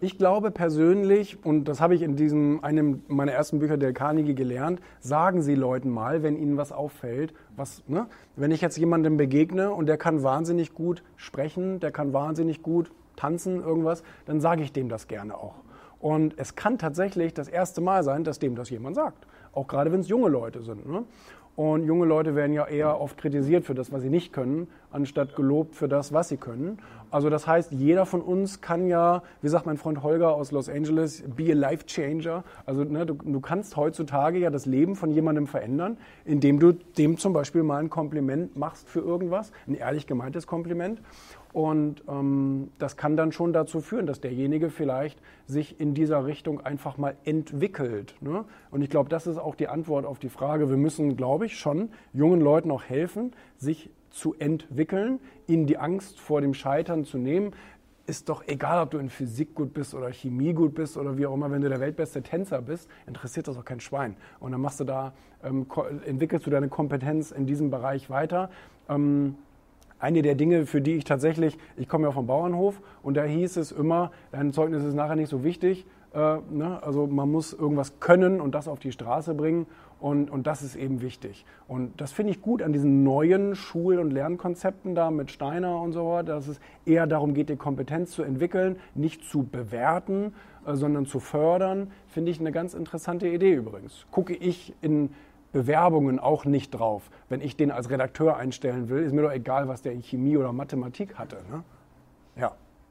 Ich glaube persönlich, und das habe ich in diesem einem meiner ersten Bücher der Carnegie gelernt, sagen Sie Leuten mal, wenn Ihnen was auffällt, was, ne? wenn ich jetzt jemandem begegne und der kann wahnsinnig gut sprechen, der kann wahnsinnig gut tanzen, irgendwas, dann sage ich dem das gerne auch. Und es kann tatsächlich das erste Mal sein, dass dem das jemand sagt. Auch gerade wenn es junge Leute sind. Ne? Und junge Leute werden ja eher oft kritisiert für das, was sie nicht können, anstatt gelobt für das, was sie können. Also das heißt, jeder von uns kann ja, wie sagt mein Freund Holger aus Los Angeles, be a life changer. Also ne, du, du kannst heutzutage ja das Leben von jemandem verändern, indem du dem zum Beispiel mal ein Kompliment machst für irgendwas, ein ehrlich gemeintes Kompliment. Und ähm, das kann dann schon dazu führen, dass derjenige vielleicht sich in dieser Richtung einfach mal entwickelt. Ne? Und ich glaube, das ist auch die Antwort auf die Frage. Wir müssen, glaube ich, schon jungen Leuten auch helfen, sich zu entwickeln, ihnen die Angst vor dem Scheitern zu nehmen. Ist doch egal, ob du in Physik gut bist oder Chemie gut bist oder wie auch immer, wenn du der weltbeste Tänzer bist, interessiert das auch kein Schwein. Und dann machst du da, ähm, entwickelst du deine Kompetenz in diesem Bereich weiter. Ähm, eine der Dinge, für die ich tatsächlich, ich komme ja vom Bauernhof und da hieß es immer, dein Zeugnis ist nachher nicht so wichtig. Äh, ne? Also man muss irgendwas können und das auf die Straße bringen und, und das ist eben wichtig. Und das finde ich gut an diesen neuen Schul- und Lernkonzepten da mit Steiner und so weiter, dass es eher darum geht, die Kompetenz zu entwickeln, nicht zu bewerten, äh, sondern zu fördern, finde ich eine ganz interessante Idee übrigens. Gucke ich in Bewerbungen auch nicht drauf. Wenn ich den als Redakteur einstellen will, ist mir doch egal, was der in Chemie oder Mathematik hatte. Ne? Ja.